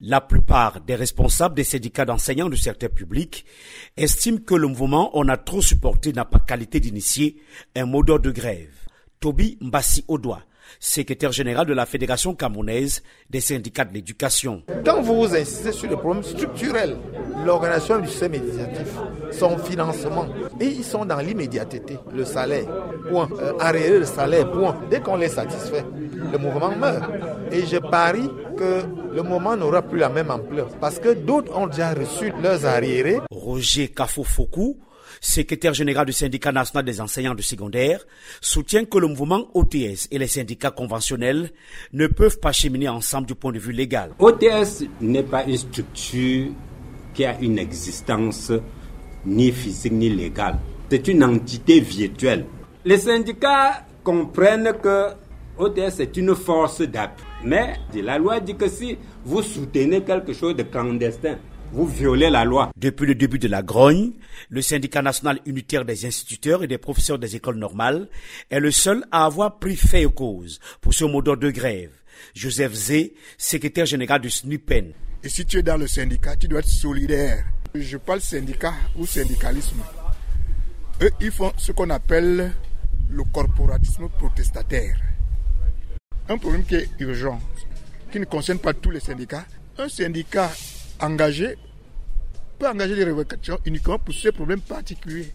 La plupart des responsables des syndicats d'enseignants du secteur public estiment que le mouvement On a trop supporté n'a pas qualité d'initier un mot d'ordre de grève. Toby Mbassi Odoa, secrétaire général de la Fédération camerounaise des syndicats de l'éducation. Quand vous insistez sur le problème structurel, l'organisation du système éducatif, son financement, et ils sont dans l'immédiateté, le salaire, point, euh, arrêter le salaire, point. Dès qu'on les satisfait, le mouvement meurt. Et je parie que le moment n'aura plus la même ampleur parce que d'autres ont déjà reçu leurs arriérés. Roger Kafofoku, secrétaire général du syndicat national des enseignants du secondaire, soutient que le mouvement OTS et les syndicats conventionnels ne peuvent pas cheminer ensemble du point de vue légal. OTS n'est pas une structure qui a une existence ni physique ni légale. C'est une entité virtuelle. Les syndicats comprennent que OTS est une force d'appui. Mais la loi dit que si vous soutenez quelque chose de clandestin, vous violez la loi. Depuis le début de la grogne, le syndicat national unitaire des instituteurs et des professeurs des écoles normales est le seul à avoir pris fait aux cause pour ce mot d'ordre de grève. Joseph Zé, secrétaire général du SNUPEN. Et si tu es dans le syndicat, tu dois être solidaire. Je parle syndicat ou syndicalisme. Eux, ils font ce qu'on appelle le corporatisme protestataire un problème qui est urgent, qui ne concerne pas tous les syndicats. Un syndicat engagé peut engager des revendications uniquement pour ce problème particulier.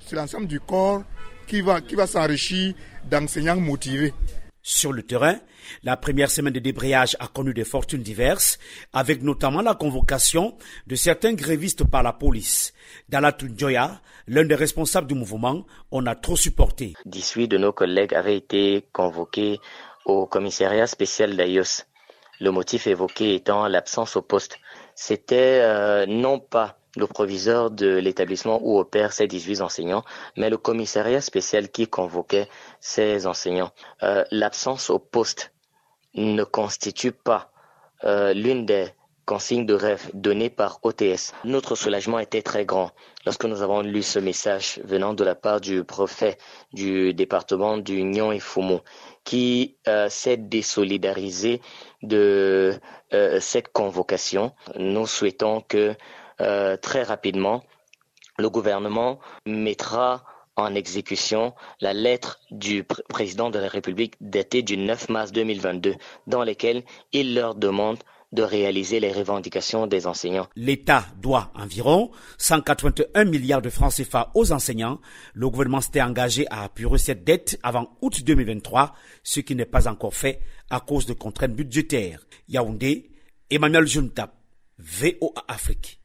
C'est l'ensemble du corps qui va, qui va s'enrichir d'enseignants motivés. Sur le terrain, la première semaine de débrayage a connu des fortunes diverses, avec notamment la convocation de certains grévistes par la police. Dans la Tunjoya, l'un des responsables du mouvement, on a trop supporté. 18 de nos collègues avaient été convoqués au commissariat spécial d'Ayos. Le motif évoqué étant l'absence au poste. C'était euh, non pas le proviseur de l'établissement où opèrent ces 18 enseignants, mais le commissariat spécial qui convoquait ces enseignants. Euh, l'absence au poste ne constitue pas euh, l'une des consignes de rêve données par OTS. Notre soulagement était très grand lorsque nous avons lu ce message venant de la part du préfet du département du Nyon et Foumou qui euh, s'est désolidarisé de euh, cette convocation. Nous souhaitons que euh, très rapidement, le gouvernement mettra en exécution la lettre du président de la République datée du 9 mars 2022 dans laquelle il leur demande de réaliser les revendications des enseignants. L'État doit environ 181 milliards de francs CFA aux enseignants. Le gouvernement s'était engagé à apurer cette dette avant août 2023, ce qui n'est pas encore fait à cause de contraintes budgétaires. Yaoundé, Emmanuel Juntap, VOA Afrique.